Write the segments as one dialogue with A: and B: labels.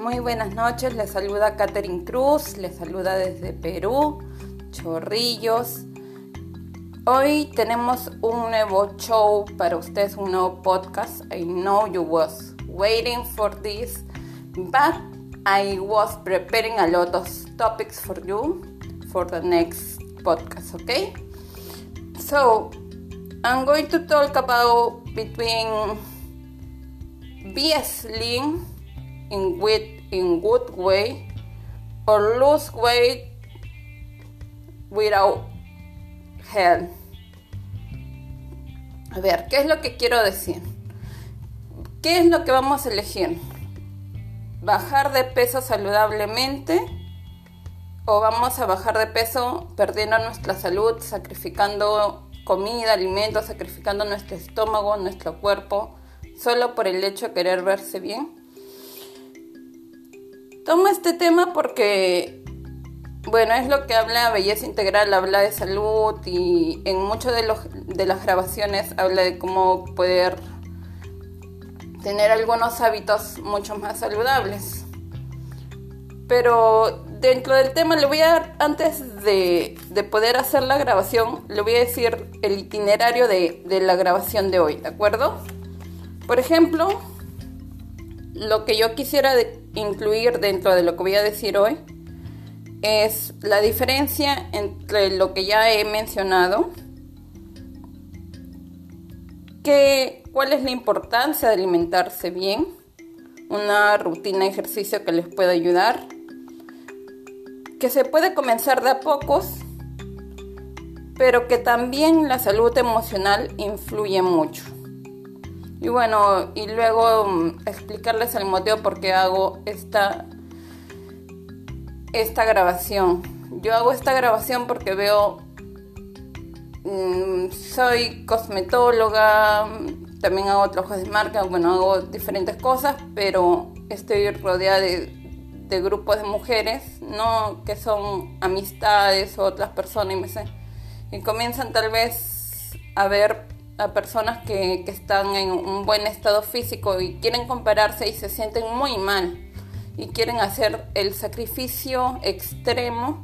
A: Muy buenas noches, les saluda Catherine Cruz, les saluda desde Perú, Chorrillos. Hoy tenemos un nuevo show para ustedes, un nuevo podcast. I know you was waiting for this, but I was preparing a lot of topics for you for the next podcast, okay? So, I'm going to talk about between BS slim in with in good way or lose weight without health. A ver, ¿qué es lo que quiero decir? ¿Qué es lo que vamos a elegir? ¿Bajar de peso saludablemente? ¿O vamos a bajar de peso perdiendo nuestra salud, sacrificando comida, alimentos, sacrificando nuestro estómago, nuestro cuerpo, solo por el hecho de querer verse bien? Tomo este tema porque, bueno, es lo que habla Belleza Integral, habla de salud y en muchas de, de las grabaciones habla de cómo poder tener algunos hábitos mucho más saludables. Pero dentro del tema le voy a, antes de, de, poder hacer la grabación, le voy a decir el itinerario de, de la grabación de hoy, ¿de acuerdo? Por ejemplo, lo que yo quisiera incluir dentro de lo que voy a decir hoy es la diferencia entre lo que ya he mencionado, que, cuál es la importancia de alimentarse bien, una rutina de ejercicio que les pueda ayudar, que se puede comenzar de a pocos, pero que también la salud emocional influye mucho. Y bueno, y luego mm, explicarles el motivo por qué hago esta, esta grabación. Yo hago esta grabación porque veo, mm, soy cosmetóloga, también hago trabajos de marca, bueno, hago diferentes cosas, pero estoy rodeada de, de grupos de mujeres, no que son amistades o otras personas y, me, y comienzan tal vez a ver a personas que, están en un buen estado físico y quieren compararse y se sienten muy mal y quieren hacer el sacrificio extremo,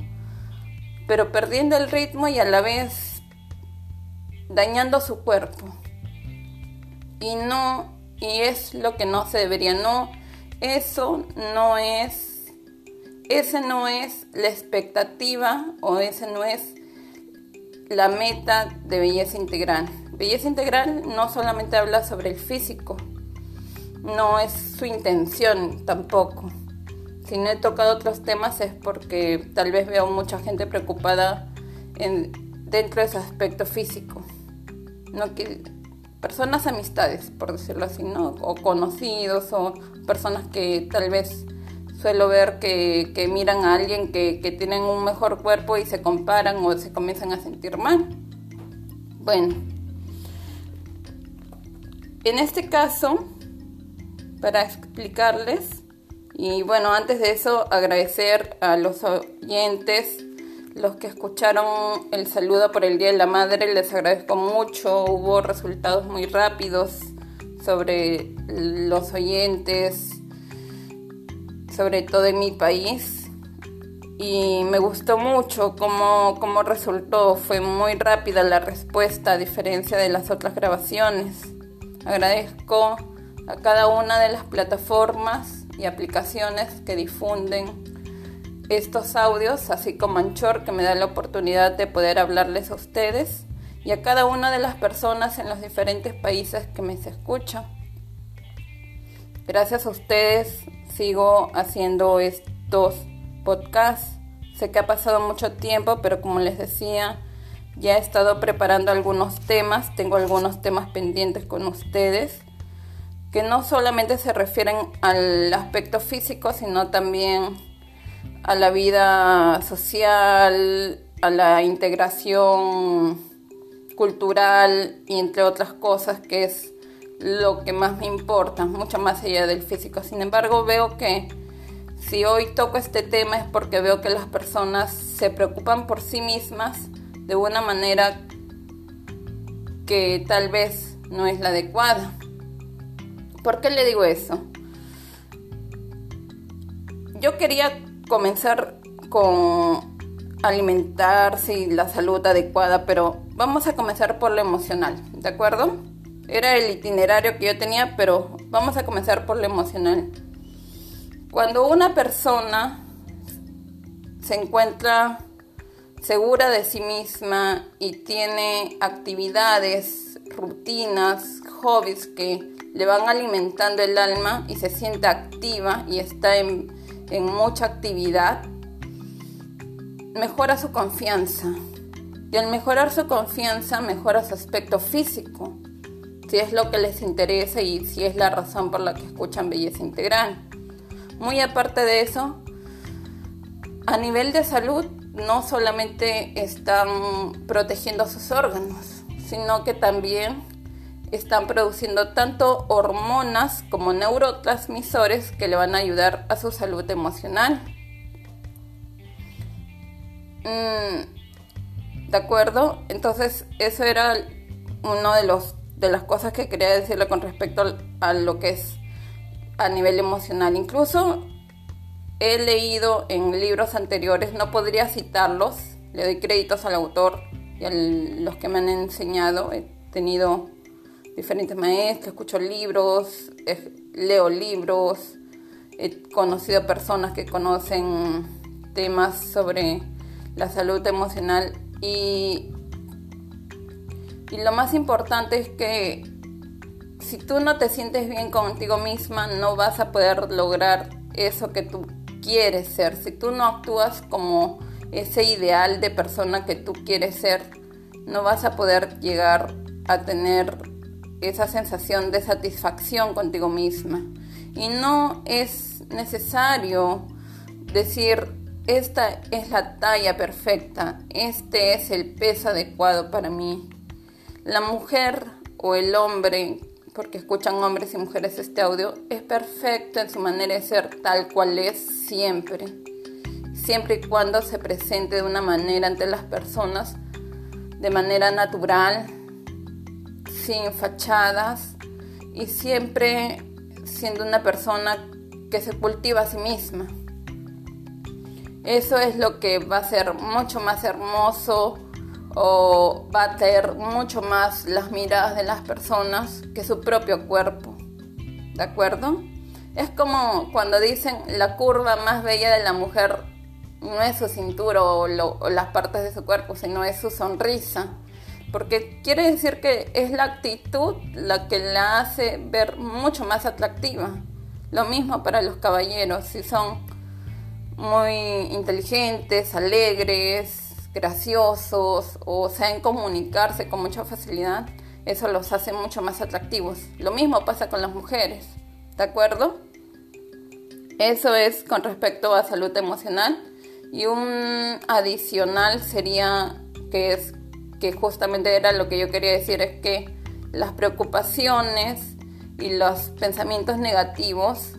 A: pero perdiendo el ritmo y a la vez dañando su cuerpo. Y no, y es lo que no se debería, no, eso no es, ese no es la expectativa o ese no es la meta de belleza integral. Belleza integral no solamente habla sobre el físico, no es su intención tampoco. Si no he tocado otros temas es porque tal vez veo mucha gente preocupada en, dentro de ese aspecto físico. No que, personas amistades, por decirlo así, ¿no? O conocidos o personas que tal vez suelo ver que, que miran a alguien que, que tienen un mejor cuerpo y se comparan o se comienzan a sentir mal. Bueno, en este caso, para explicarles, y bueno, antes de eso, agradecer a los oyentes, los que escucharon el saludo por el Día de la Madre, les agradezco mucho, hubo resultados muy rápidos sobre los oyentes, sobre todo en mi país. Y me gustó mucho cómo, cómo resultó, fue muy rápida la respuesta a diferencia de las otras grabaciones. Agradezco a cada una de las plataformas y aplicaciones que difunden estos audios, así como Anchor, que me da la oportunidad de poder hablarles a ustedes, y a cada una de las personas en los diferentes países que me escuchan. Gracias a ustedes sigo haciendo estos podcasts. Sé que ha pasado mucho tiempo, pero como les decía, ya he estado preparando algunos temas, tengo algunos temas pendientes con ustedes, que no solamente se refieren al aspecto físico, sino también a la vida social, a la integración cultural y entre otras cosas que es lo que más me importa, mucho más allá del físico. Sin embargo, veo que si hoy toco este tema es porque veo que las personas se preocupan por sí mismas de una manera que tal vez no es la adecuada. ¿Por qué le digo eso? yo quería comenzar con alimentarse y la salud adecuada, pero vamos a comenzar por lo emocional, ¿de acuerdo? Era el itinerario que yo tenía, pero vamos a comenzar por lo emocional. Cuando una persona se encuentra segura de sí misma y tiene actividades, rutinas, hobbies que le van alimentando el alma y se siente activa y está en, mucha actividad, mejora su confianza. Y al mejorar su confianza, mejora su aspecto físico, si es lo que les interesa y si es la razón por la que escuchan belleza integral. Muy aparte de eso, a nivel de salud, no solamente están protegiendo sus órganos, sino que también están produciendo tanto hormonas como neurotransmisores que le van a ayudar a su salud emocional. Mm, ¿De acuerdo? Entonces, eso era uno de los de las cosas que quería decirle con respecto a lo que es a nivel emocional. Incluso he leído en libros anteriores, no podría citarlos, le doy créditos al autor y a los que me han enseñado. He tenido diferentes maestros, escucho libros, leo libros, he conocido personas que conocen temas sobre la salud emocional y, y lo más importante es que si tú no te sientes bien contigo misma, no vas a poder lograr eso que tú quieres ser, si tú no actúas como ese ideal de persona que tú quieres ser, no vas a poder llegar a tener esa sensación de satisfacción contigo misma. Y no es necesario decir, esta es la talla perfecta, este es el peso adecuado para mí. La mujer o el hombre porque escuchan hombres y mujeres este audio, es perfecto en su manera de ser tal cual es siempre. Siempre y cuando se presente de una manera ante las personas, de manera natural, sin fachadas y siempre siendo una persona que se cultiva a sí misma. Eso es lo que va a ser mucho más hermoso, o va a tener mucho más las miradas de las personas que su propio cuerpo. ¿De acuerdo? Es como cuando dicen la curva más bella de la mujer no es su cintura o, las partes de su cuerpo, sino es su sonrisa. Porque quiere decir que es la actitud la que la hace ver mucho más atractiva. Lo mismo para los caballeros, si son muy inteligentes, alegres, graciosos o saben comunicarse con mucha facilidad, eso los hace mucho más atractivos. Lo mismo pasa con las mujeres, ¿de acuerdo? Eso es con respecto a salud emocional y un adicional sería que es que justamente era lo que yo quería decir es que las preocupaciones y los pensamientos negativos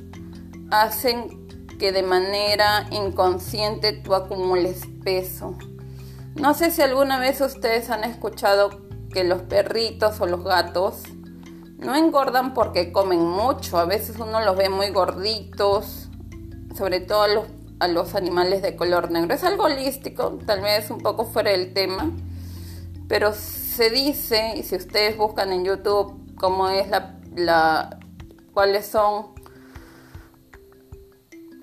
A: hacen que de manera inconsciente tú acumules peso no sé si alguna vez ustedes han escuchado que los perritos o los gatos no engordan porque comen mucho. A veces uno los ve muy gorditos, sobre todo a los, animales de color negro. Es algo holístico, tal vez un poco fuera del tema, pero se dice, y si ustedes buscan en YouTube cómo es la, la cuáles son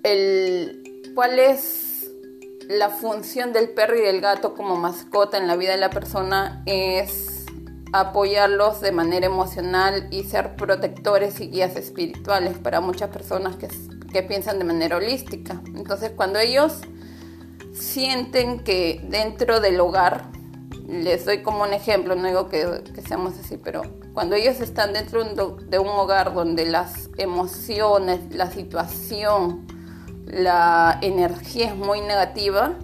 A: el cuál es la función del perro y del gato como mascota en la vida de la persona es apoyarlos de manera emocional y ser protectores y guías espirituales para muchas personas que, piensan de manera holística. Entonces cuando ellos sienten que dentro del hogar, les doy como un ejemplo, no digo que, que seamos así, pero cuando ellos están dentro de un hogar donde las emociones, la situación, la energía es muy negativa,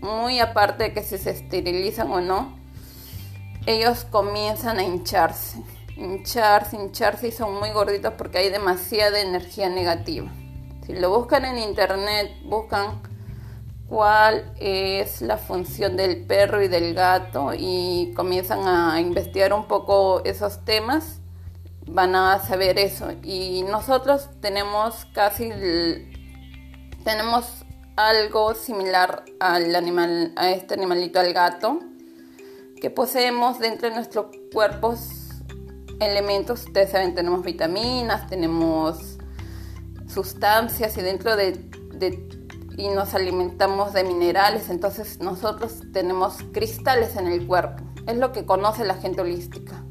A: muy aparte de que si se esterilizan o no, ellos comienzan a hincharse, hincharse, hincharse y son muy gorditos porque hay demasiada energía negativa. Si lo buscan en internet, buscan cuál es la función del perro y del gato y comienzan a investigar un poco esos temas, van a saber eso. Y nosotros tenemos casi tenemos algo similar al animal, a este animalito, al gato, que poseemos dentro de nuestros cuerpos elementos, ustedes saben, tenemos vitaminas, tenemos sustancias y dentro de, y nos alimentamos de minerales, entonces nosotros tenemos cristales en el cuerpo, es lo que conoce la gente holística.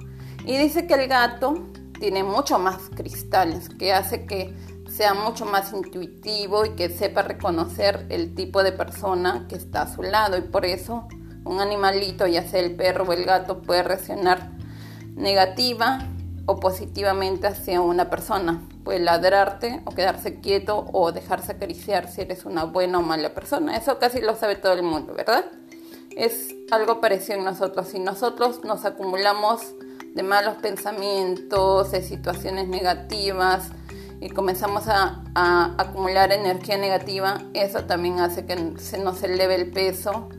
A: Y dice que el gato tiene mucho más cristales, que hace que sea mucho más intuitivo y que sepa reconocer el tipo de persona que está a su lado y por eso un animalito, ya sea el perro o el gato, puede reaccionar negativa o positivamente hacia una persona. Puede ladrarte o quedarse quieto o dejarse acariciar si eres una buena o mala persona. Eso casi lo sabe todo el mundo, ¿verdad? Es algo parecido en nosotros. Si nosotros nos acumulamos de malos pensamientos, de situaciones negativas, y comenzamos a, acumular energía negativa, eso también hace que se nos eleve el peso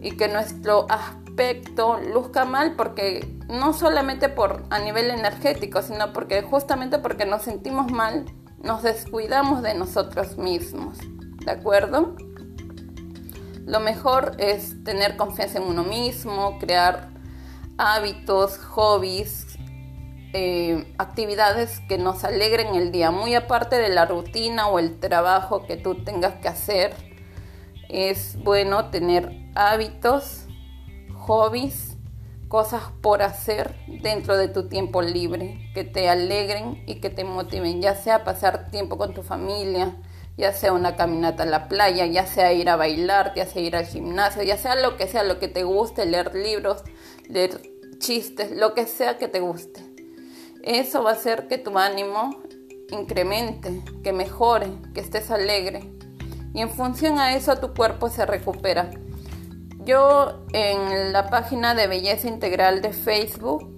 A: y que nuestro aspecto luzca mal porque no solamente por a nivel energético, sino porque justamente porque nos sentimos mal, nos descuidamos de nosotros mismos. ¿De acuerdo? Lo mejor es tener confianza en uno mismo, crear hábitos, hobbies, eh, actividades que nos alegren el día, muy aparte de la rutina o el trabajo que tú tengas que hacer. Es bueno tener hábitos, hobbies, cosas por hacer dentro de tu tiempo libre, que te alegren y que te motiven, ya sea pasar tiempo con tu familia, ya sea una caminata a la playa, ya sea ir a bailar, ya sea ir al gimnasio, ya sea lo que sea, lo que te guste, leer libros, leer chistes, lo que sea que te guste. Eso va a hacer que tu ánimo incremente, que mejore, que estés alegre. Y en función a eso tu cuerpo se recupera. Yo en la página de belleza integral de Facebook,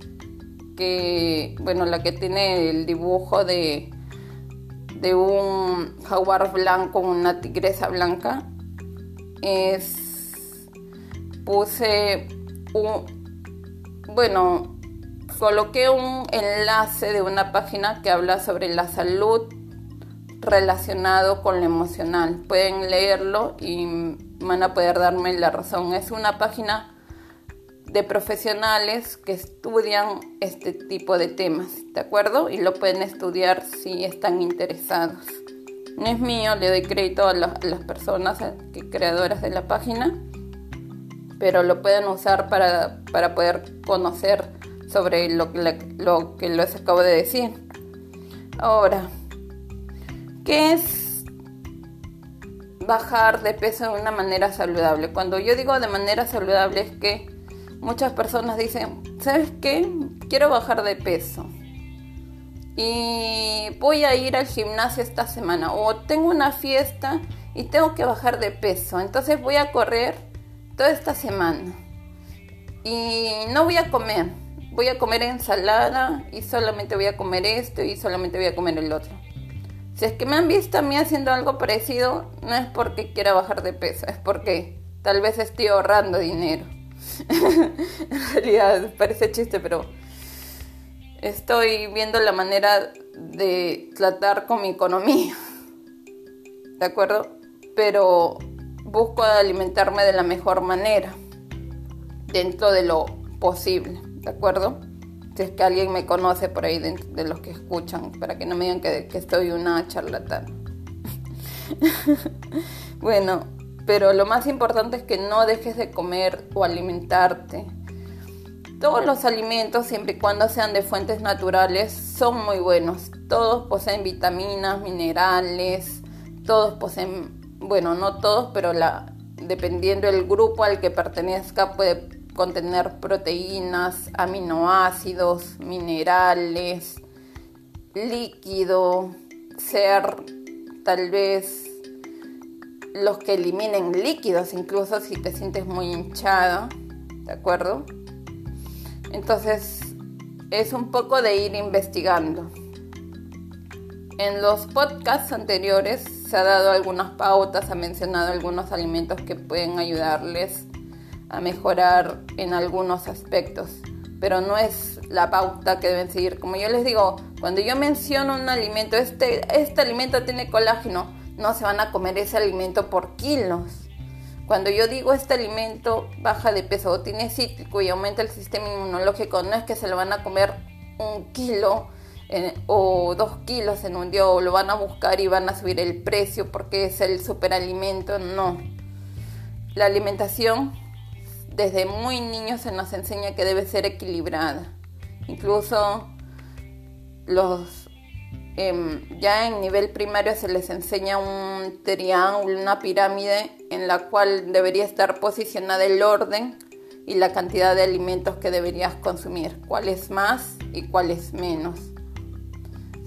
A: que bueno, la que tiene el dibujo de, de un jaguar blanco, una tigresa blanca, es puse un bueno coloqué un enlace de una página que habla sobre la salud relacionado con lo emocional. Pueden leerlo y van a poder darme la razón. Es una página de profesionales que estudian este tipo de temas, ¿de acuerdo? Y lo pueden estudiar si están interesados. No es mío, le doy crédito a, las personas que, creadoras de la página, pero lo pueden usar para, para poder conocer sobre lo, lo que les acabo de decir. Ahora, ¿qué es bajar de peso de una manera saludable? Cuando yo digo de manera saludable es que muchas personas dicen, ¿sabes qué? Quiero bajar de peso. Y voy a ir al gimnasio esta semana. O tengo una fiesta y tengo que bajar de peso. Entonces voy a correr toda esta semana. Y no voy a comer voy a comer ensalada y solamente voy a comer esto y solamente voy a comer el otro. Si es que me han visto a mí haciendo algo parecido, no es porque quiera bajar de peso, es porque tal vez estoy ahorrando dinero. en realidad parece chiste, pero estoy viendo la manera de tratar con mi economía. ¿De acuerdo? Pero busco alimentarme de la mejor manera, dentro de lo posible. ¿De acuerdo? Si es que alguien me conoce por ahí de, los que escuchan, para que no me digan que, que estoy una charlatana. bueno, pero lo más importante es que no dejes de comer o alimentarte. Todos los alimentos, siempre y cuando sean de fuentes naturales, son muy buenos. Todos poseen vitaminas, minerales, todos poseen, bueno, no todos, pero la, dependiendo del grupo al que pertenezca, puede contener proteínas, aminoácidos, minerales, líquido, ser tal vez los que eliminen líquidos, incluso si te sientes muy hinchado, ¿de acuerdo? Entonces es un poco de ir investigando. En los podcasts anteriores se ha dado algunas pautas, ha mencionado algunos alimentos que pueden ayudarles a mejorar en algunos aspectos, pero no es la pauta que deben seguir. Como yo les digo, cuando yo menciono un alimento, este, este alimento tiene colágeno, no se van a comer ese alimento por kilos. Cuando yo digo este alimento baja de peso o tiene cítrico y aumenta el sistema inmunológico, no es que se lo van a comer un kilo o dos kilos en un día o lo van a buscar y van a subir el precio porque es el superalimento, no. La alimentación desde muy niños se nos enseña que debe ser equilibrada. Incluso los em, ya en nivel primario se les enseña un triángulo, una pirámide en la cual debería estar posicionada el orden y la cantidad de alimentos que deberías consumir, cuál es más y cuál es menos.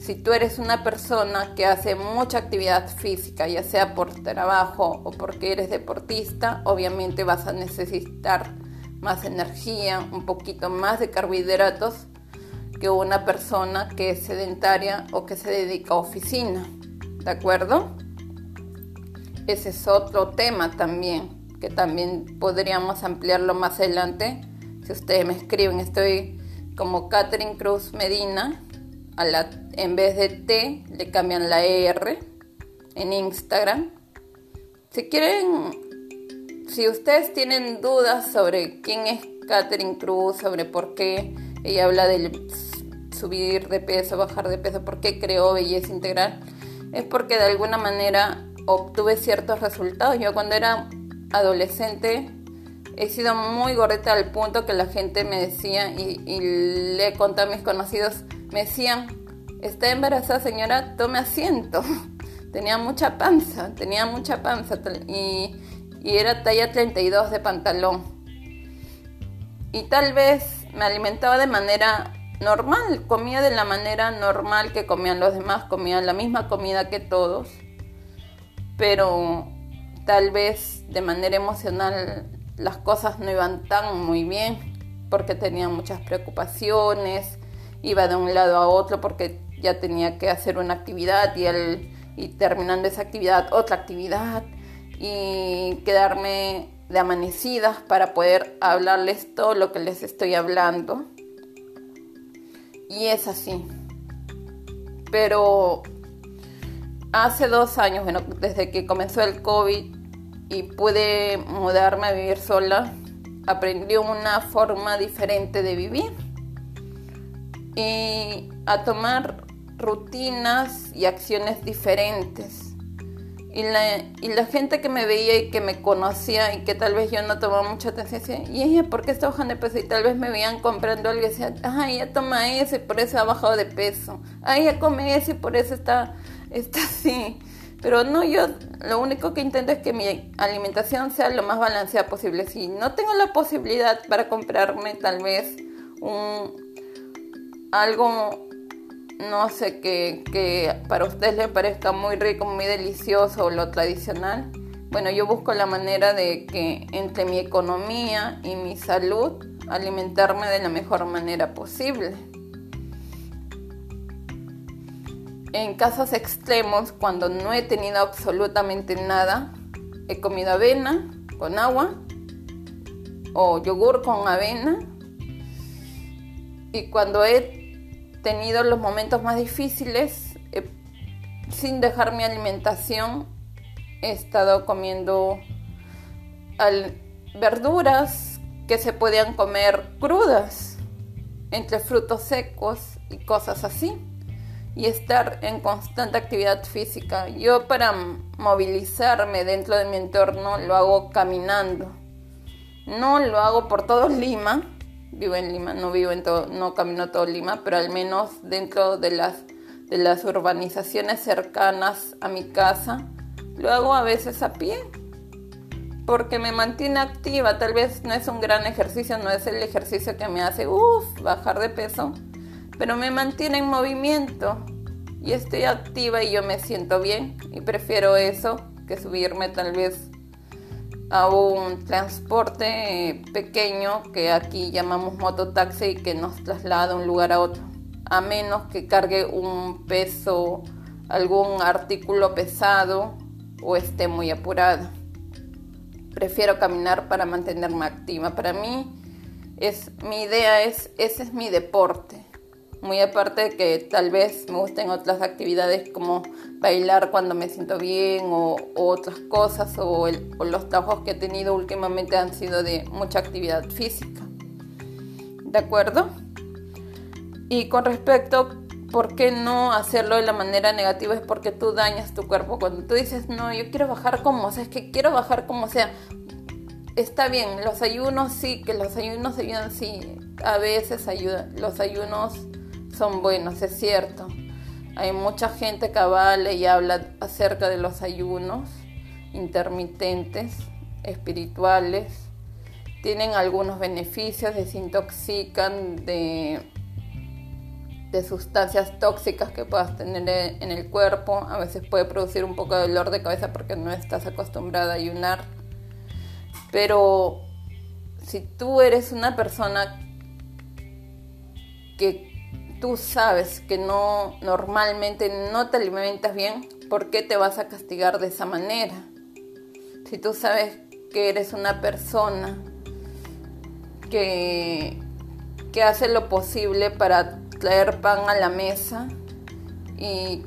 A: Si tú eres una persona que hace mucha actividad física, ya sea por trabajo o porque eres deportista, obviamente vas a necesitar más energía, un poquito más de carbohidratos que una persona que es sedentaria o que se dedica a oficina. ¿De acuerdo? Ese es otro tema también, que también podríamos ampliarlo más adelante. Si ustedes me escriben, estoy como Catherine Cruz Medina en vez de T le cambian la R en Instagram. Si quieren, si ustedes tienen dudas sobre quién es Catherine Cruz, sobre por qué ella habla del subir de peso, bajar de peso, por qué creó belleza integral, es porque de alguna manera obtuve ciertos resultados. Yo cuando era adolescente he sido muy gordita al punto que la gente me decía y, y le he contado a mis conocidos, me decían, está embarazada señora, tome asiento. tenía mucha panza, tenía mucha panza y, y era talla 32 de pantalón. Y tal vez me alimentaba de manera normal, comía de la manera normal que comían los demás, comía la misma comida que todos, pero tal vez de manera emocional las cosas no iban tan muy bien porque tenía muchas preocupaciones, iba de un lado a otro porque ya tenía que hacer una actividad y, el, y terminando esa actividad otra actividad y quedarme de amanecidas para poder hablarles todo lo que les estoy hablando. Y es así. Pero hace dos años, bueno, desde que comenzó el COVID y pude mudarme a vivir sola, aprendí una forma diferente de vivir y a tomar rutinas y acciones diferentes. Y la, y la gente que me veía y que me conocía y que tal vez yo no tomaba mucha atención decía, ¿y ella por qué está bajando de peso? Y tal vez me veían comprando algo y decían, ah, ella toma eso y por eso ha bajado de peso. Ah, ella come eso y por eso está, está así. Pero no, yo lo único que intento es que mi alimentación sea lo más balanceada posible. Si no tengo la posibilidad para comprarme tal vez un, algo, no sé, que, para ustedes les parezca muy rico, muy delicioso lo tradicional, bueno, yo busco la manera de que entre mi economía y mi salud alimentarme de la mejor manera posible. En casos extremos, cuando no he tenido absolutamente nada, he comido avena con agua o yogur con avena. Y cuando he tenido los momentos más difíciles, eh, sin dejar mi alimentación, he estado comiendo verduras que se podían comer crudas, entre frutos secos y cosas así, y estar en constante actividad física. Yo para movilizarme dentro de mi entorno lo hago caminando. No lo hago por todo Lima, vivo en Lima, no vivo en todo, no camino todo Lima, pero al menos dentro de las, de las urbanizaciones cercanas a mi casa, lo hago a veces a pie, porque me mantiene activa, tal vez no es un gran ejercicio, no es el ejercicio que me hace, uff, bajar de peso, pero me mantiene en movimiento y estoy activa y yo me siento bien y prefiero eso que subirme tal vez a un transporte pequeño que aquí llamamos mototaxi y que nos traslada de un lugar a otro, a menos que cargue un peso, algún artículo pesado o esté muy apurado. Prefiero caminar para mantenerme activa. Para mí es mi idea es ese es mi deporte. Muy aparte de que tal vez me gusten otras actividades como bailar cuando me siento bien o, otras cosas o, o los trabajos que he tenido últimamente han sido de mucha actividad física. ¿De acuerdo? Y con respecto, ¿por qué no hacerlo de la manera negativa? Es porque tú dañas tu cuerpo. Cuando tú dices, no, yo quiero bajar como sea, es que quiero bajar como sea. Está bien, los ayunos sí, que los ayunos ayudan, sí, a veces ayudan. Los ayunos son buenos, es cierto. Hay mucha gente que vale y habla acerca de los ayunos intermitentes, espirituales. Tienen algunos beneficios, desintoxican de de sustancias tóxicas que puedas tener en el cuerpo. A veces puede producir un poco de dolor de cabeza porque no estás acostumbrada a ayunar. Pero si tú eres una persona que tú sabes que no normalmente no te alimentas bien, ¿por qué te vas a castigar de esa manera? Si tú sabes que eres una persona que, que hace lo posible para traer pan a la mesa y,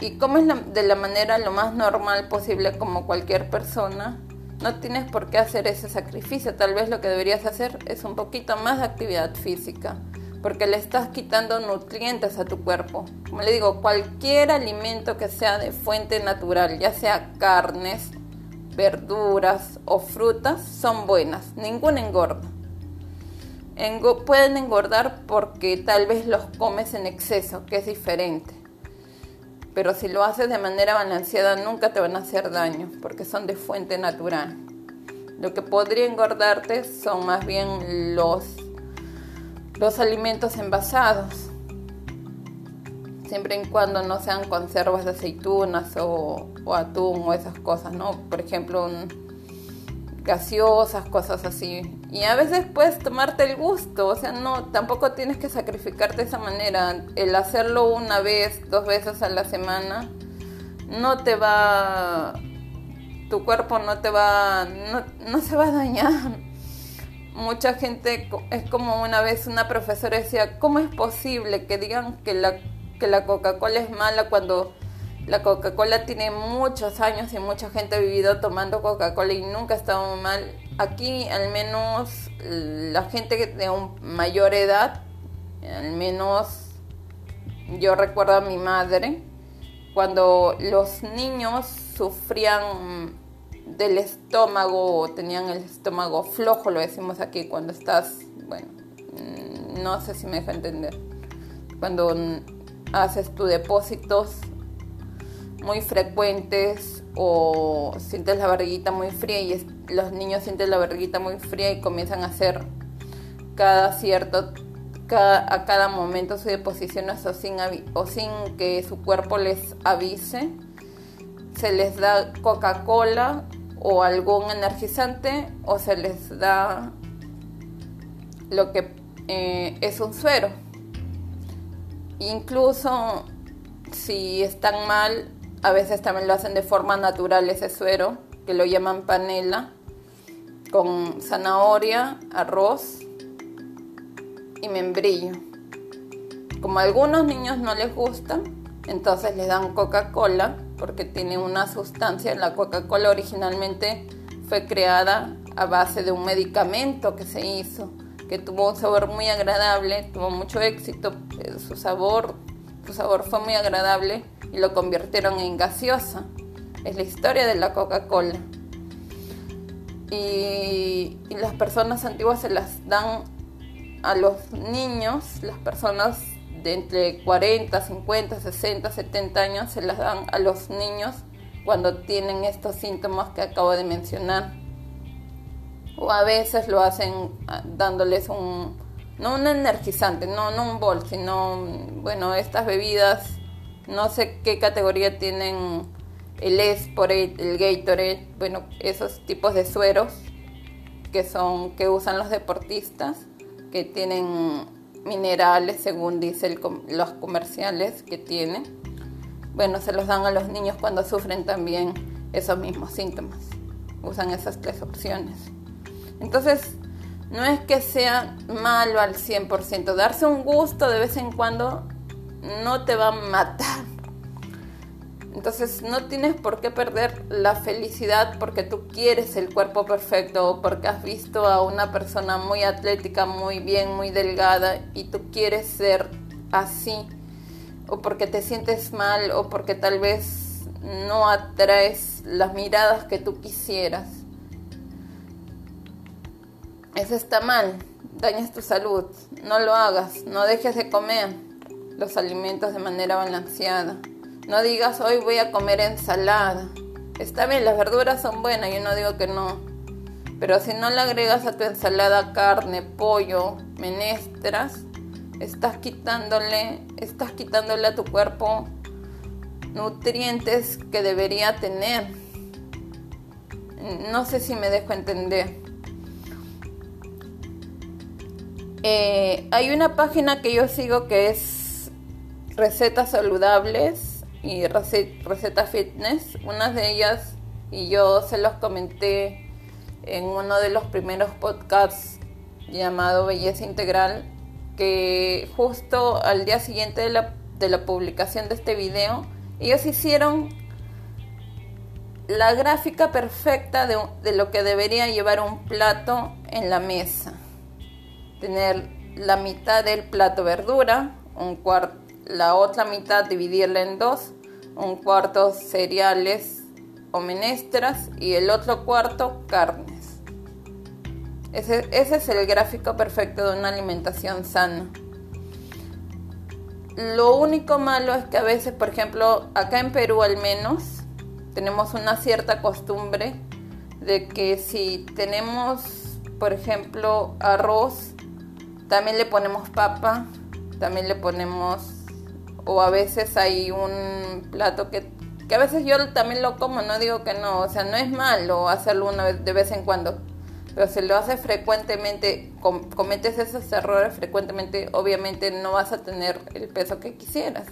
A: y comes de la manera lo más normal posible como cualquier persona, no tienes por qué hacer ese sacrificio. Tal vez lo que deberías hacer es un poquito más de actividad física, porque le estás quitando nutrientes a tu cuerpo. Como le digo, cualquier alimento que sea de fuente natural, ya sea carnes, verduras o frutas, son buenas. Ninguna engorda pueden engordar porque tal vez los comes en exceso, que es diferente. Pero si lo haces de manera balanceada nunca te van a hacer daño porque son de fuente natural. Lo que podría engordarte son más bien los, los alimentos envasados. Siempre y cuando no sean conservas de aceitunas o, atún o esas cosas, ¿no? Por ejemplo, gaseosas, cosas así. Y a veces puedes tomarte el gusto, o sea, no, tampoco tienes que sacrificarte de esa manera. El hacerlo una vez, dos veces a la semana, no te va, tu cuerpo no te va, no, no se va a dañar. Mucha gente, es como una vez una profesora decía, ¿cómo es posible que digan que la, que la Coca-Cola es mala cuando la Coca-Cola tiene muchos años y mucha gente ha vivido tomando Coca-Cola y nunca ha estado mal. Aquí al menos la gente de un mayor edad, al menos yo recuerdo a mi madre, cuando los niños sufrían del estómago, tenían el estómago flojo, lo decimos aquí, cuando estás, bueno, no sé si me deja entender, cuando haces tus depósitos muy frecuentes o sientes la barriguita muy fría y los niños sienten la barriguita muy fría y comienzan a hacer cada cierto a cada momento su deposición o sin, o sin que su cuerpo les avise se les da Coca-Cola o algún energizante o se les da lo que eh, es un suero incluso si están mal a veces también lo hacen de forma natural ese suero, que lo llaman panela, con zanahoria, arroz y membrillo. Como a algunos niños no les gusta, entonces les dan Coca-Cola porque tiene una sustancia. La Coca-Cola originalmente fue creada a base de un medicamento que se hizo, que tuvo un sabor muy agradable, tuvo mucho éxito, eh, su sabor, su sabor fue muy agradable y lo convirtieron en gaseosa. Es la historia de la Coca-Cola. Y, las personas antiguas se las dan a los niños, las personas de entre 40, 50, 60, 70 años, se las dan a los niños cuando tienen estos síntomas que acabo de mencionar. O a veces lo hacen ah, dándoles un, no un energizante, no, no un bol, sino, bueno, estas bebidas no sé qué categoría tienen el Esporate, el Gatorade, bueno, esos tipos de sueros que son que usan los deportistas, que tienen minerales según dicen los comerciales que tienen. Bueno, se los dan a los niños cuando sufren también esos mismos síntomas. Usan esas tres opciones. Entonces, no es que sea malo al 100%. Darse un gusto de vez en cuando no te va a matar. Entonces no tienes por qué perder la felicidad porque tú quieres el cuerpo perfecto o porque has visto a una persona muy atlética, muy bien, muy delgada y tú quieres ser así. O porque te sientes mal o porque tal vez no atraes las miradas que tú quisieras. Eso está mal, dañas tu salud, no lo hagas, no dejes de comer. Los alimentos de manera balanceada. No digas hoy voy a comer ensalada. Está bien, las verduras son buenas, yo no digo que no. Pero si no le agregas a tu ensalada carne, pollo, menestras, estás quitándole, estás quitándole a tu cuerpo nutrientes que debería tener. No sé si me dejo entender. Eh, hay una página que yo sigo que es recetas saludables y recetas fitness. Una de ellas, y yo se los comenté en uno de los primeros podcasts llamado Belleza Integral, que justo al día siguiente de la, de la publicación de este video, ellos hicieron la gráfica perfecta de, de, lo que debería llevar un plato en la mesa. Tener la mitad del plato verdura, un cuarto la otra mitad dividirla en dos, un cuarto cereales o menestras y el otro cuarto carnes. Ese, ese es el gráfico perfecto de una alimentación sana. Lo único malo es que a veces, por ejemplo, acá en Perú al menos, tenemos una cierta costumbre de que si tenemos, por ejemplo, arroz, también le ponemos papa, también le ponemos o a veces hay un plato que, que a veces yo también lo como, no digo que no, o sea, no es malo hacerlo una vez, de vez en cuando, pero si lo haces frecuentemente, cometes esos errores frecuentemente, obviamente no vas a tener el peso que quisieras.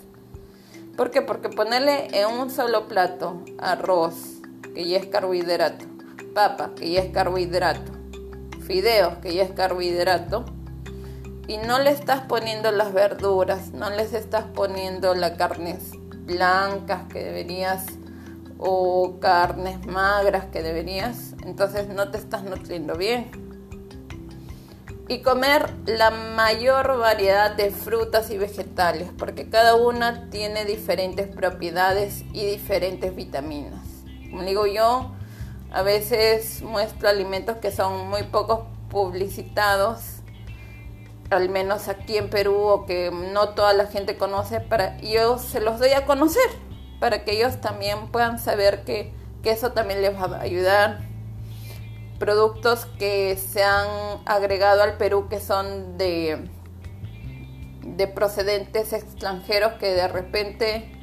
A: ¿Por qué? Porque ponerle en un solo plato arroz, que ya es carbohidrato, papa, que ya es carbohidrato, fideos, que ya es carbohidrato, y no le estás poniendo las verduras, no les estás poniendo las carnes blancas que deberías o carnes magras que deberías, entonces no te estás nutriendo bien. Y comer la mayor variedad de frutas y vegetales, porque cada una tiene diferentes propiedades y diferentes vitaminas. Como digo yo, a veces muestro alimentos que son muy pocos publicitados al menos aquí en Perú o que no toda la gente conoce, para yo se los doy a conocer, para que ellos también puedan saber que, que eso también les va a ayudar. Productos que se han agregado al Perú que son de, de procedentes extranjeros que de repente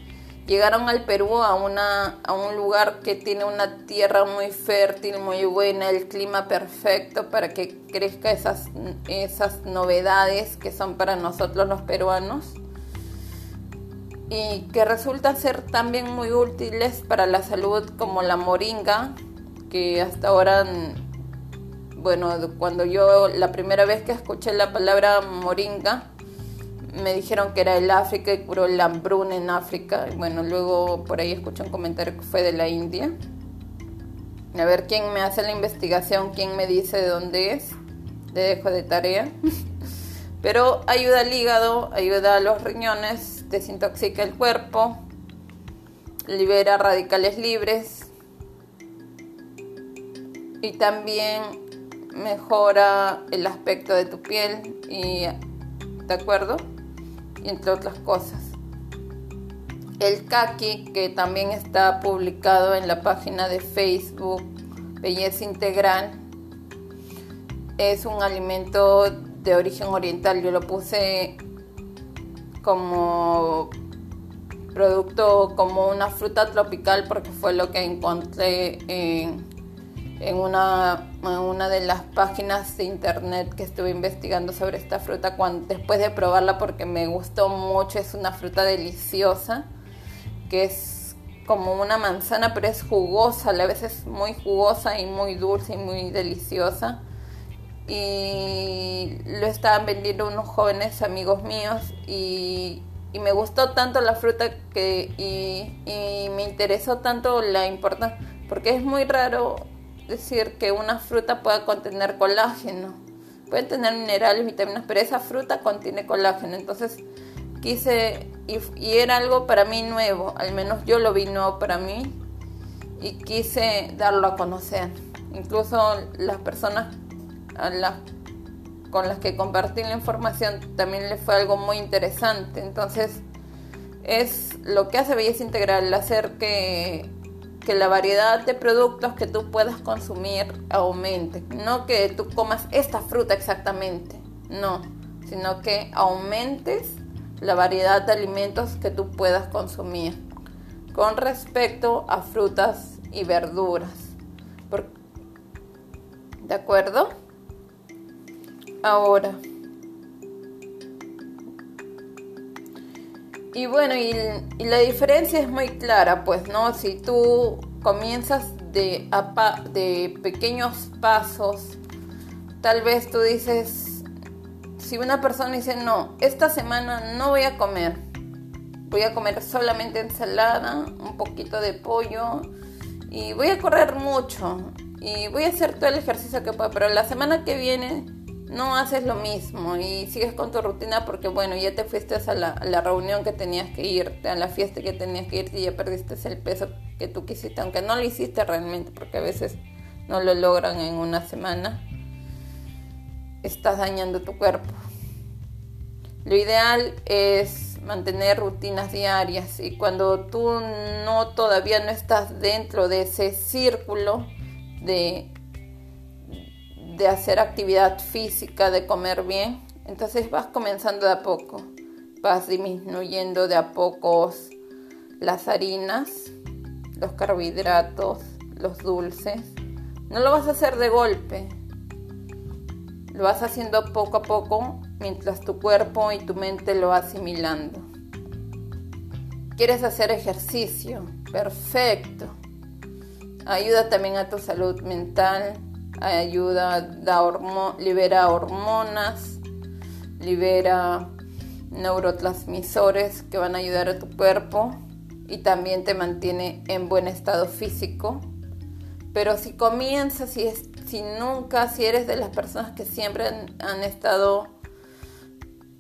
A: llegaron al Perú a, una, a un lugar que tiene una tierra muy fértil, muy buena, el clima perfecto para que crezca esas, esas novedades que son para nosotros los peruanos y que resultan ser también muy útiles para la salud como la moringa, que hasta ahora, bueno, cuando yo la primera vez que escuché la palabra moringa, me dijeron que era el África y curó la hambruna en África. Bueno, luego por ahí escuché un comentario que fue de la India. A ver quién me hace la investigación, quién me dice de dónde es. Le dejo de tarea. Pero ayuda al hígado, ayuda a los riñones, desintoxica el cuerpo, libera radicales libres y también mejora el aspecto de tu piel y ¿de acuerdo? Entre otras cosas. El kaki, que también está publicado en la página de Facebook Belleza Integral, es un alimento de origen oriental. Yo lo puse como producto, como una fruta tropical, porque fue lo que encontré en en una, una de las páginas de internet que estuve investigando sobre esta fruta cuando, después de probarla porque me gustó mucho, es una fruta deliciosa, que es como una manzana pero es jugosa, a la vez es muy jugosa y muy dulce y muy deliciosa. y lo estaban vendiendo unos jóvenes amigos míos y, me gustó tanto la fruta que y, me interesó tanto la importancia porque es muy raro decir que una fruta pueda contener colágeno. Puede tener minerales vitaminas pero esa fruta contiene colágeno. Entonces quise y, era algo para mí nuevo al menos yo lo vi nuevo para mí y quise darlo a conocer. Incluso las personas con las que compartí la información también le fue algo muy interesante. Entonces, es lo que hace Belleza Integral, hacer que, que la variedad de productos que tú puedas consumir aumente. No que tú comas esta fruta exactamente, no, sino que aumentes la variedad de alimentos que tú puedas consumir con respecto a frutas y verduras. ¿De acuerdo? ahora. Y bueno, y, la diferencia es muy clara, pues, ¿no? Si tú comienzas de, de pequeños pasos, tal vez tú dices, si una persona dice, no, esta semana no voy a comer, voy a comer solamente ensalada, un poquito de pollo y voy a correr mucho y voy a hacer todo el ejercicio que pueda, pero la semana que viene no haces lo mismo y sigues con tu rutina porque bueno, ya te fuiste a la, reunión que tenías que irte, a la fiesta que tenías que irte y ya perdiste el peso que tú quisiste, aunque no lo hiciste realmente porque a veces no lo logran en una semana, estás dañando tu cuerpo. Lo ideal es mantener rutinas diarias y cuando tú no todavía no estás dentro de ese círculo de de hacer actividad física, de comer bien, entonces vas comenzando de a poco, vas disminuyendo de a pocos las harinas, los carbohidratos, los dulces. No lo vas a hacer de golpe, lo vas haciendo poco a poco mientras tu cuerpo y tu mente lo va asimilando. ¿Quieres hacer ejercicio? Perfecto. Ayuda también a tu salud mental, ayuda, da libera hormonas, libera neurotransmisores que van a ayudar a tu cuerpo y también te mantiene en buen estado físico. Pero si comienzas, si, si nunca, si eres de las personas que siempre han, estado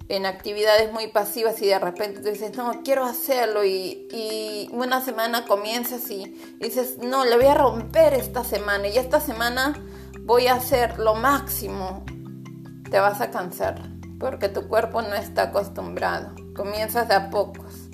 A: en actividades muy pasivas y de repente tú dices, no, quiero hacerlo y, y, una semana comienzas y dices, no, le voy a romper esta semana y esta semana voy a hacer lo máximo, te vas a cansar porque tu cuerpo no está acostumbrado. Comienzas de a pocos.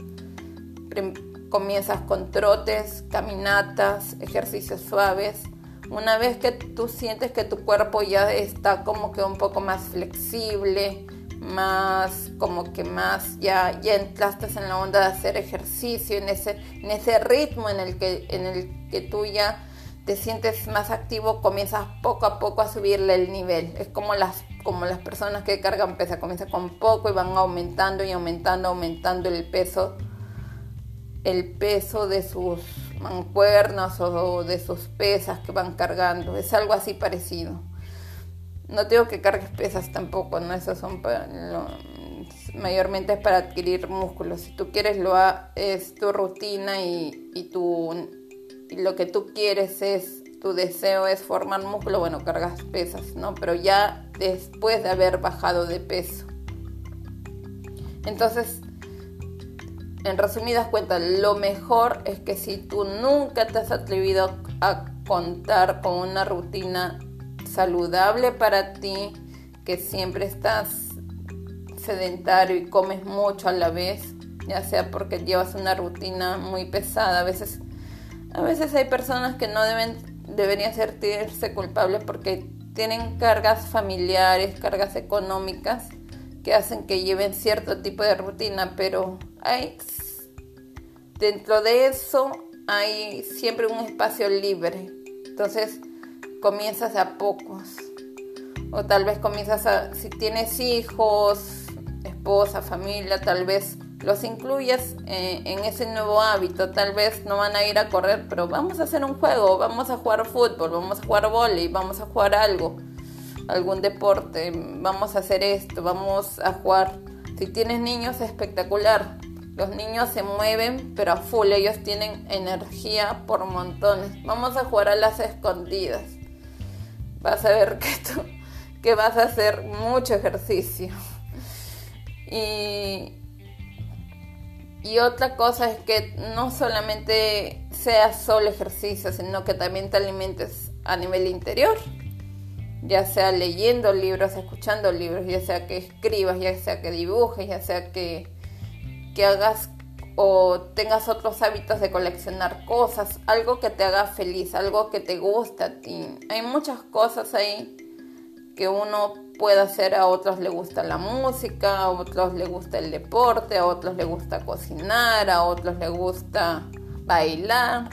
A: Comienzas con trotes, caminatas, ejercicios suaves. Una vez que tú sientes que tu cuerpo ya está como que un poco más flexible, más como que más ya ya entraste en la onda de hacer ejercicio en ese en ese ritmo en el que en el que tú ya te sientes más activo, comienzas poco a poco a subirle el nivel. Es como las, como las personas que cargan pesa, comienzan con poco y van aumentando y aumentando, aumentando el peso, el peso de sus mancuernas o de sus pesas que van cargando. Es algo así parecido. No tengo que cargues pesas tampoco, ¿no? Esas son mayormente es para adquirir músculos. Si tú quieres, lo es tu rutina y, y tu lo que tú quieres es, tu deseo es formar músculo, bueno, cargas pesas, ¿no? Pero ya después de haber bajado de peso. Entonces, en resumidas cuentas, lo mejor es que si tú nunca te has atrevido a contar con una rutina saludable para ti, que siempre estás sedentario y comes mucho a la vez, ya sea porque llevas una rutina muy pesada, a veces a veces hay personas que no deben, deberían sentirse culpables porque tienen cargas familiares, cargas económicas que hacen que lleven cierto tipo de rutina, pero hay dentro de eso hay siempre un espacio libre. Entonces comienzas a pocos. O tal vez comienzas a, si tienes hijos, esposa, familia, tal vez los incluyes eh, en ese nuevo hábito. Tal vez no van a ir a correr, pero vamos a hacer un juego, vamos a jugar fútbol, vamos a jugar volei, vamos a jugar algo. algún deporte, vamos a hacer esto, vamos a jugar. Si tienes niños, espectacular. Los niños se mueven, pero a full, ellos tienen energía por montones. Vamos a jugar a las escondidas. Vas a ver que, tú, que vas a hacer mucho ejercicio. Y, y otra cosa es que no solamente sea solo ejercicio, sino que también te alimentes a nivel interior, ya sea leyendo libros, escuchando libros, ya sea que escribas, ya sea que dibujes, ya sea que, que hagas o tengas otros hábitos de coleccionar cosas, algo que te haga feliz, algo que te gusta a ti. Hay muchas cosas ahí que uno puede hacer, a otros le gusta la música, a otros le gusta el deporte, a otros le gusta cocinar, a otros le gusta bailar.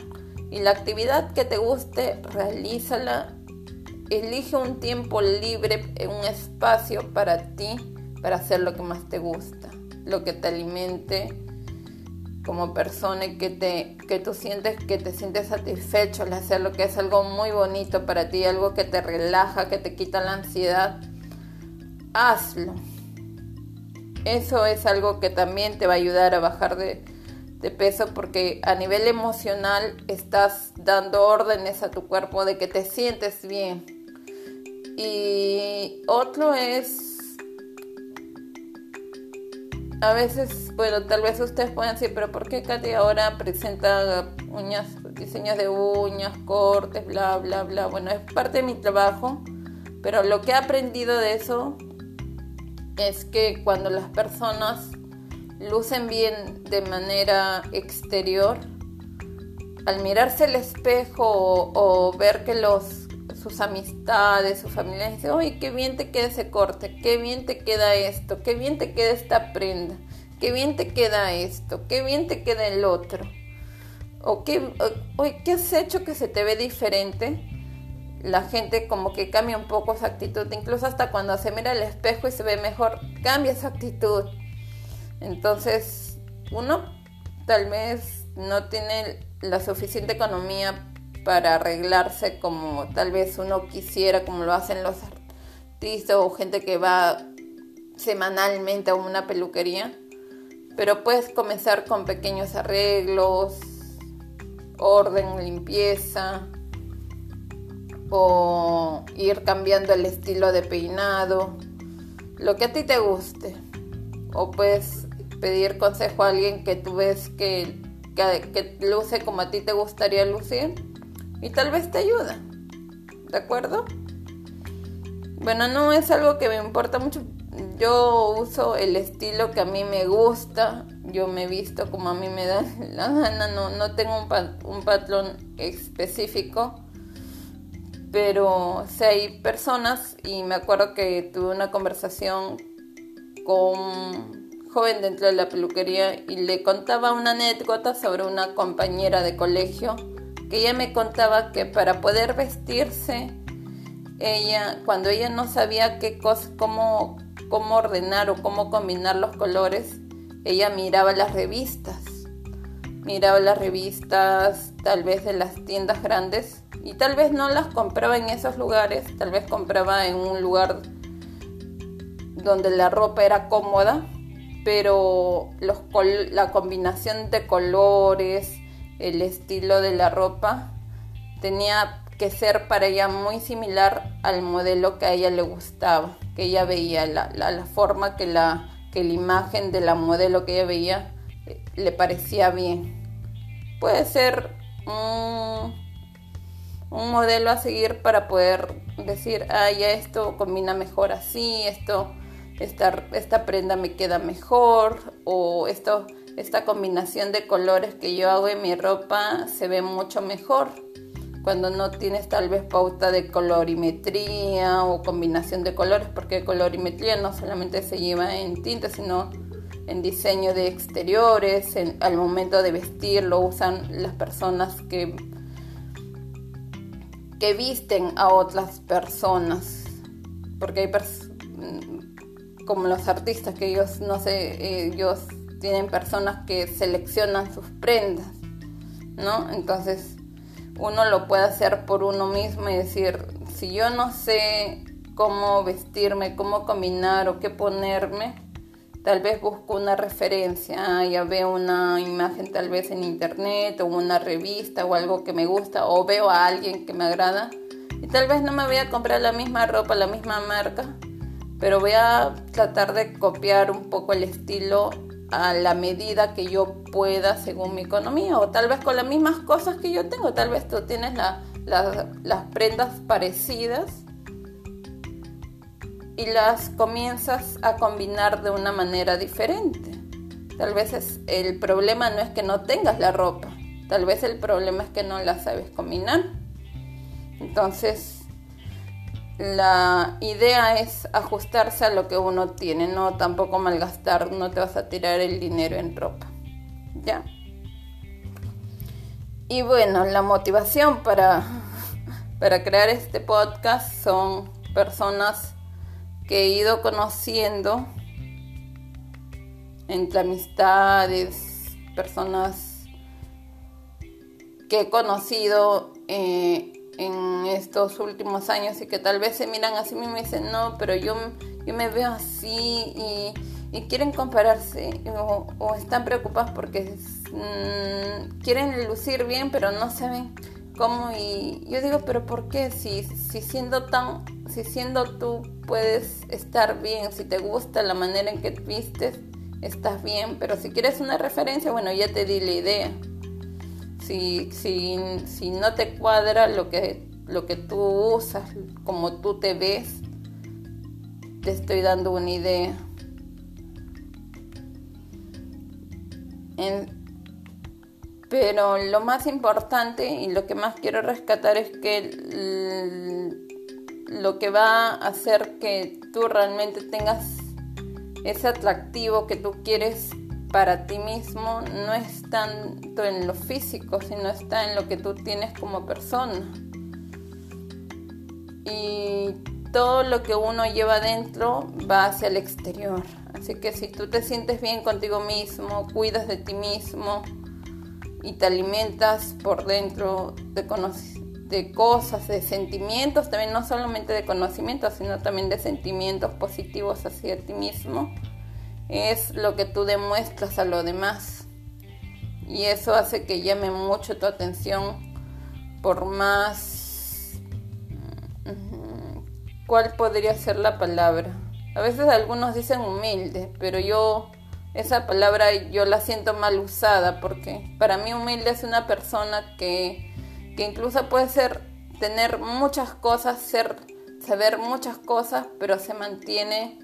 A: Y la actividad que te guste, realízala. Elige un tiempo libre, un espacio para ti, para hacer lo que más te gusta, lo que te alimente como persona y que, te, que tú sientes que te sientes satisfecho al hacer lo que es algo muy bonito para ti, algo que te relaja, que te quita la ansiedad hazlo. Eso es algo que también te va a ayudar a bajar de, peso porque a nivel emocional estás dando órdenes a tu cuerpo de que te sientes bien. Y otro es, a veces, bueno, tal vez ustedes pueden decir, pero ¿por qué Katy ahora presenta uñas, diseños de uñas, cortes, bla, bla, bla? Bueno, es parte de mi trabajo, pero lo que he aprendido de eso es que cuando las personas lucen bien de manera exterior, al mirarse al espejo o, ver que los sus amistades, su familia dicen, oye, qué bien te queda ese corte, qué bien te queda esto, qué bien te queda esta prenda, qué bien te queda esto, qué bien te queda el otro. O qué, oye, ¿qué has hecho que se te ve diferente? la gente como que cambia un poco su actitud, incluso hasta cuando se mira al espejo y se ve mejor, cambia su actitud. Entonces, uno tal vez no tiene la suficiente economía para arreglarse como tal vez uno quisiera, como lo hacen los artistas o gente que va semanalmente a una peluquería. Pero puedes comenzar con pequeños arreglos, orden, limpieza, o ir cambiando el estilo de peinado, lo que a ti te guste. O puedes pedir consejo a alguien que tú ves que, que, luce como a ti te gustaría lucir y tal vez te ayuda. ¿De acuerdo? Bueno, no es algo que me importa mucho. Yo uso el estilo que a mí me gusta. Yo me visto como a mí me da la gana. No, no tengo un, un patrón específico pero si hay personas y me acuerdo que tuve una conversación con un joven dentro de la peluquería y le contaba una anécdota sobre una compañera de colegio que ella me contaba que para poder vestirse ella cuando ella no sabía qué cosa cómo cómo ordenar o cómo combinar los colores ella miraba las revistas. Miraba las revistas tal vez de las tiendas grandes y tal vez no las compraba en esos lugares, tal vez compraba en un lugar donde la ropa era cómoda, pero los la combinación de colores, el estilo de la ropa tenía que ser para ella muy similar al modelo que a ella le gustaba, que ella veía, la, la, forma que la, que la imagen de la modelo que ella veía eh, le parecía bien. Puede ser un modelo a seguir para poder decir, ah, ya esto combina mejor así, esto, esta, esta prenda me queda mejor, o esto, esta combinación de colores que yo hago en mi ropa se ve mucho mejor cuando no tienes tal vez pauta de colorimetría o combinación de colores, porque colorimetría no solamente se lleva en tinta, sino en diseño de exteriores, al momento de vestir lo usan las personas que que visten a otras personas. Porque hay mm, como los artistas que ellos, no sé, ellos tienen personas que seleccionan sus prendas, ¿no? Entonces uno lo puede hacer por uno mismo y decir, si yo no sé cómo vestirme, cómo combinar o qué ponerme, tal vez busco una referencia, ah, ya veo una imagen tal vez en internet o una revista o algo que me gusta o veo a alguien que me agrada y tal vez no me voy a comprar la misma ropa, la misma marca, pero voy a tratar de copiar un poco el estilo a la medida que yo pueda según mi economía o tal vez con las mismas cosas que yo tengo, tal vez tú tienes las prendas parecidas y las comienzas a combinar de una manera diferente. Tal vez es, el problema no es que no tengas la ropa, tal vez el problema es que no la sabes combinar. Entonces, la idea es ajustarse a lo que uno tiene, no tampoco malgastar, no te vas a tirar el dinero en ropa. ¿Ya? Y bueno, la motivación para, para crear este podcast son personas que he ido conociendo entre amistades, personas que he conocido eh, en estos últimos años y que tal vez se miran así mismo y dicen, no, pero yo, yo me veo así y, quieren compararse o, están preocupados porque mm, quieren lucir bien pero no saben cómo y yo digo, pero ¿por qué? Si, si siendo tan, si siendo tú puedes estar bien, si te gusta la manera en que vistes, estás bien, pero si quieres una referencia, bueno, ya te di la idea si, si, si no te cuadra lo que, lo que tú usas, como tú te ves, te estoy dando una idea. pero lo más importante y lo que más quiero rescatar es que lo que va a hacer que tú realmente tengas ese atractivo que tú quieres para ti mismo no es tanto en lo físico, sino está en lo que tú tienes como persona. Y todo lo que uno lleva dentro va hacia el exterior. Así que si tú te sientes bien contigo mismo, cuidas de ti mismo y te alimentas por dentro de, de cosas, de sentimientos, también no solamente de conocimientos, sino también de sentimientos positivos hacia ti mismo, es lo que tú demuestras a lo demás. Y eso hace que llame mucho tu atención por más... ¿Cuál podría ser la palabra? A veces algunos dicen humilde, pero yo esa palabra yo la siento mal usada porque para mí humilde es una persona que, que incluso puede ser tener muchas cosas, ser, saber muchas cosas, pero se mantiene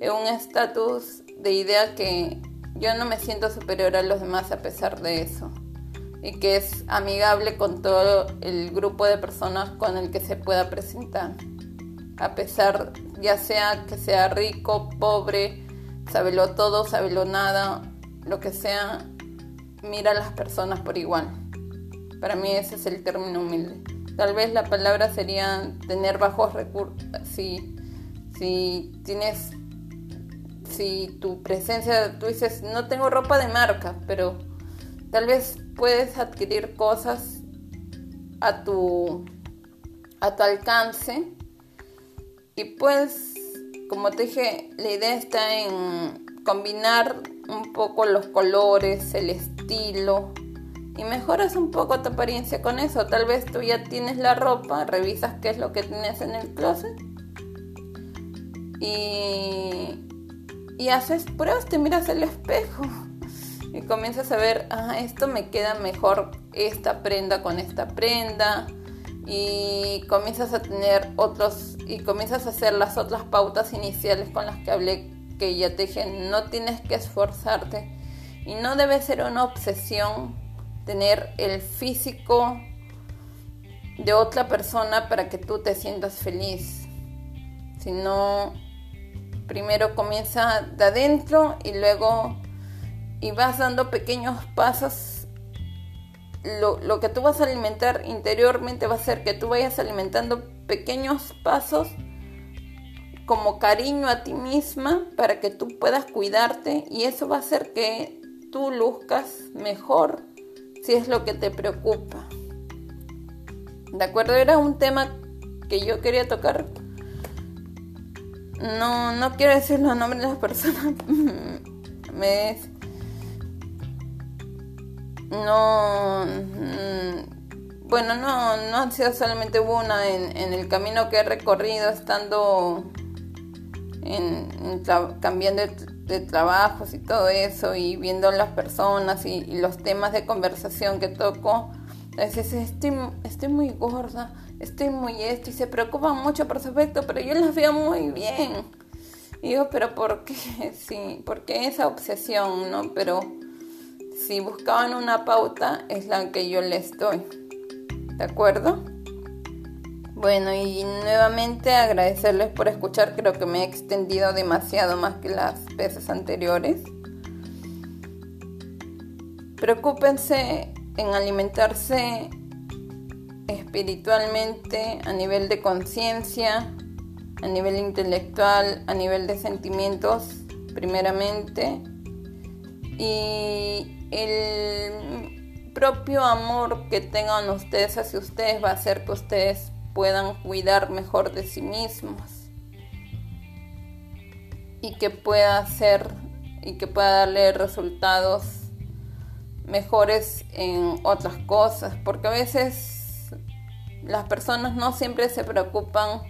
A: en un estatus de idea que yo no me siento superior a los demás a pesar de eso y que es amigable con todo el grupo de personas con el que se pueda presentar. A pesar, ya sea que sea rico, pobre, sabelo todo, sabelo nada, lo que sea, mira a las personas por igual. Para mí ese es el término humilde. Tal vez la palabra sería tener bajos recursos. Si, si tienes si tu presencia, tú dices, no tengo ropa de marca, pero tal vez puedes adquirir cosas a tu, a tu alcance y pues, como te dije, la idea está en combinar un poco los colores, el estilo y mejoras un poco tu apariencia con eso. Tal vez tú ya tienes la ropa, revisas qué es lo que tienes en el closet y y haces pruebas, te miras al espejo y comienzas a ver, ah, esto me queda mejor esta prenda con esta prenda y comienzas a tener otros y comienzas a hacer las otras pautas iniciales con las que hablé que ya te dije, no tienes que esforzarte. Y no debe ser una obsesión tener el físico de otra persona para que tú te sientas feliz, sino primero comienza de adentro y luego y vas dando pequeños pasos. Lo, lo, que tú vas a alimentar interiormente va a ser que tú vayas alimentando pequeños pasos como cariño a ti misma para que tú puedas cuidarte y eso va a hacer que tú luzcas mejor si es lo que te preocupa. ¿De acuerdo? Era un tema que yo quería tocar no, no quiero decir los nombres de las personas. Me no mm, bueno no no ha sido solamente una en, en el camino que he recorrido estando en, cambiando de, trabajos y todo eso y viendo las personas y, los temas de conversación que toco estoy, estoy muy gorda estoy muy esto y se preocupan mucho por su aspecto pero yo las veo muy bien y digo pero por qué sí por qué esa obsesión no pero si buscaban una pauta, es la que yo les doy. ¿De acuerdo? Bueno, y nuevamente agradecerles por escuchar. Creo que me he extendido demasiado más que las veces anteriores. Preocúpense en alimentarse espiritualmente, a nivel de conciencia, a nivel intelectual, a nivel de sentimientos, primeramente. Y el propio amor que tengan ustedes hacia ustedes va a hacer que ustedes puedan cuidar mejor de sí mismos y que pueda hacer y que pueda darle resultados mejores en otras cosas porque a veces las personas no siempre se preocupan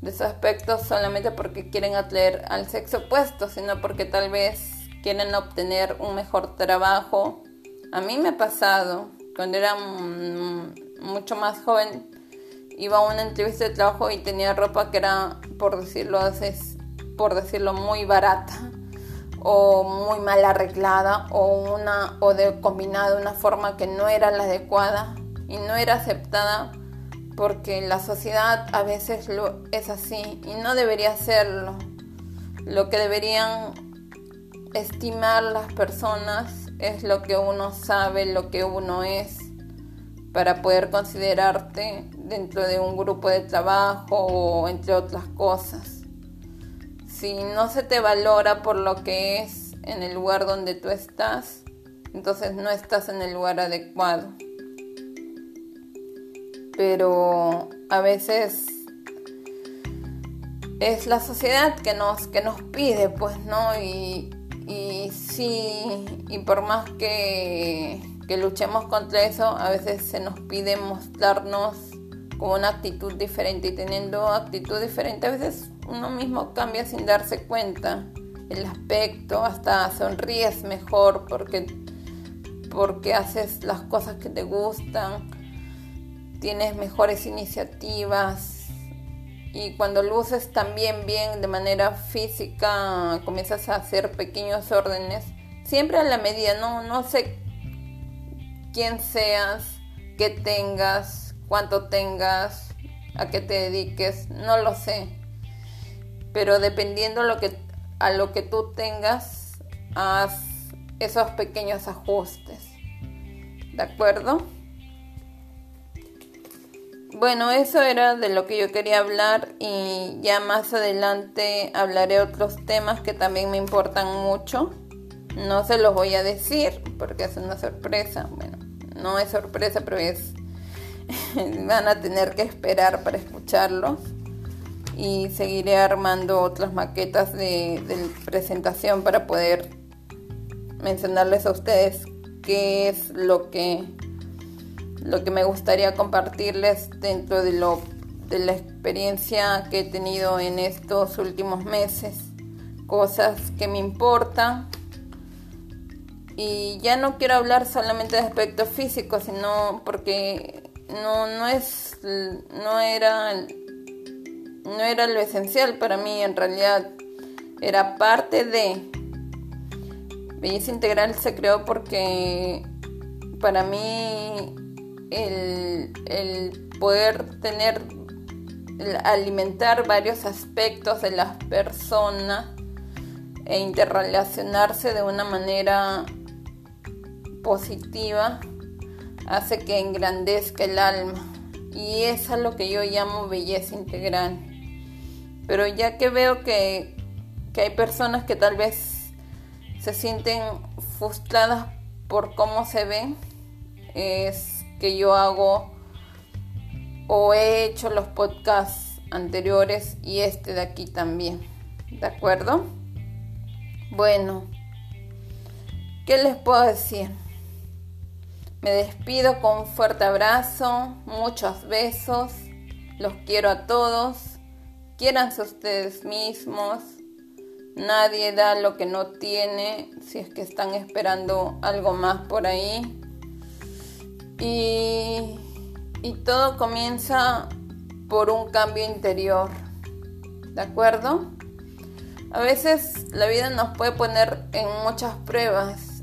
A: de su aspecto solamente porque quieren atraer al sexo opuesto sino porque tal vez quieren obtener un mejor trabajo. A mí me ha pasado, cuando era mucho más joven, iba a una entrevista de trabajo y tenía ropa que era, por decirlo así, por decirlo muy barata o muy mal arreglada o una o de combinada de una forma que no era la adecuada y no era aceptada porque la sociedad a veces lo es así y no debería serlo. Lo que deberían estimar las personas es lo que uno sabe, lo que uno es, para poder considerarte dentro de un grupo de trabajo o entre otras cosas. Si no se te valora por lo que es en el lugar donde tú estás, entonces no estás en el lugar adecuado. Pero a veces es la sociedad que nos, que nos pide, pues, ¿no? Y, y sí, y por más que, luchemos contra eso, a veces se nos pide mostrarnos con una actitud diferente y teniendo actitud diferente, a veces uno mismo cambia sin darse cuenta. El aspecto, hasta sonríes mejor porque, porque haces las cosas que te gustan, tienes mejores iniciativas, y cuando luces también bien de manera física, comienzas a hacer pequeños órdenes, siempre a la medida, no, no sé quién seas, qué tengas, cuánto tengas, a qué te dediques, no lo sé. Pero dependiendo a lo que tú tengas, haz esos pequeños ajustes. ¿De acuerdo? Bueno, eso era de lo que yo quería hablar y ya más adelante hablaré otros temas que también me importan mucho. No se los voy a decir porque es una sorpresa. Bueno, no es sorpresa, pero es... van a tener que esperar para escucharlos. Y seguiré armando otras maquetas de, presentación para poder mencionarles a ustedes qué es lo que lo que me gustaría compartirles dentro de, lo, de la experiencia que he tenido en estos últimos meses, cosas que me importan. Y ya no quiero hablar solamente de aspectos físicos, sino porque no, no es no era no era lo esencial para mí en realidad era parte de belleza integral se creó porque para mí el, poder tener, alimentar varios aspectos de las personas e interrelacionarse de una manera positiva hace que engrandezca el alma. Y eso es lo que yo llamo belleza integral. Pero ya que veo que, que hay personas que tal vez se sienten frustradas por cómo se ven, es que yo hago o he hecho los podcasts anteriores y este de aquí también. ¿De acuerdo? Bueno, ¿qué les puedo decir? Me despido con un fuerte abrazo, muchos besos, los quiero a todos, quiéranse ustedes mismos, nadie da lo que no tiene si es que están esperando algo más por ahí. Y, y todo comienza por un cambio interior, ¿de acuerdo? A veces la vida nos puede poner en muchas pruebas,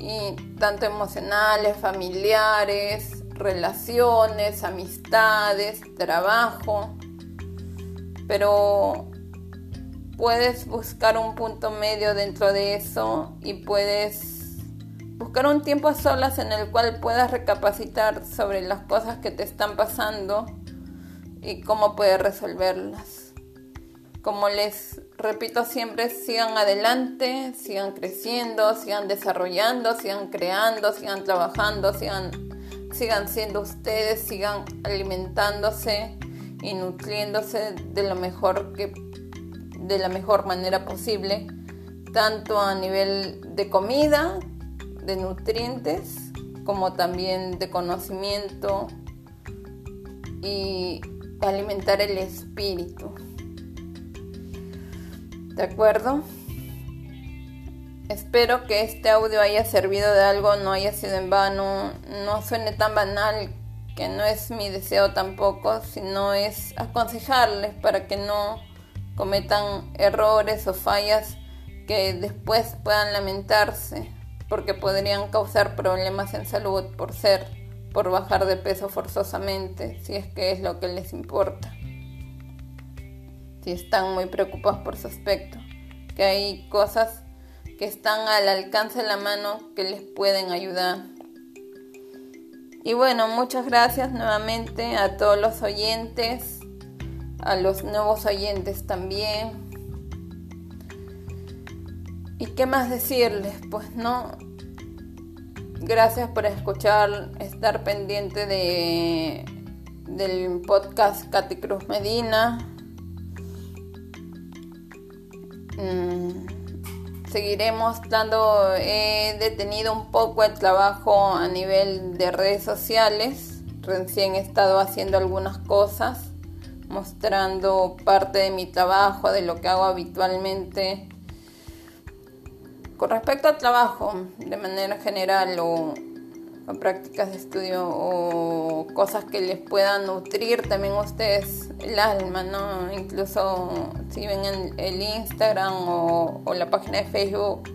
A: y tanto emocionales, familiares, relaciones, amistades, trabajo, pero puedes buscar un punto medio dentro de eso y puedes buscar un tiempo a solas en el cual puedas recapacitar sobre las cosas que te están pasando y cómo puedes resolverlas. Como les repito siempre, sigan adelante, sigan creciendo, sigan desarrollando, sigan creando, sigan trabajando, sigan, sigan siendo ustedes, sigan alimentándose y nutriéndose de lo mejor que de la mejor manera posible, tanto a nivel de comida, de nutrientes, como también de conocimiento y alimentar el espíritu. ¿De acuerdo? Espero que este audio haya servido de algo, no haya sido en vano, no suene tan banal, que no es mi deseo tampoco, sino es aconsejarles para que no cometan errores o fallas que después puedan lamentarse, porque podrían causar problemas en salud por ser por bajar de peso forzosamente, si es que es lo que les importa. Si están muy preocupados por su aspecto, que hay cosas que están al alcance de la mano que les pueden ayudar. Y bueno, muchas gracias nuevamente a todos los oyentes, a los nuevos oyentes también. ¿Y qué más decirles? Pues no, Gracias por escuchar, estar pendiente de, del podcast Katy Cruz Medina. Mm, seguiremos dando, he detenido un poco el trabajo a nivel de redes sociales. Recién he estado haciendo algunas cosas, mostrando parte de mi trabajo, de lo que hago habitualmente con respecto al trabajo, de manera general, o, prácticas de estudio, o cosas que les puedan nutrir también a ustedes el alma, ¿no? Incluso si ven en el Instagram o, o la página de Facebook,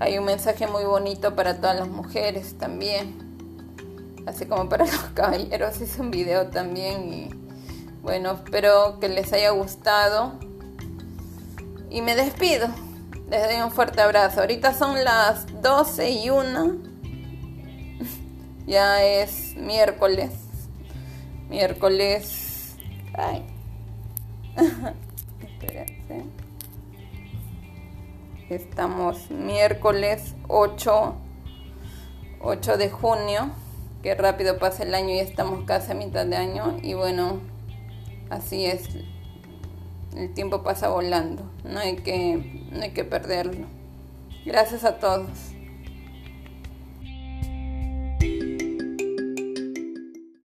A: hay un mensaje muy bonito para todas las mujeres también, así como para los caballeros. Hice un video también y bueno, espero que les haya gustado y me despido. Les doy un fuerte abrazo. Ahorita son las 12 y 1. Ya es miércoles. Miércoles. Ay. Estamos miércoles 8, 8 de junio. Qué rápido pasa el año y estamos casi a mitad de año. Y bueno, así es el tiempo pasa volando, no hay que, no hay que perderlo. Gracias a todos.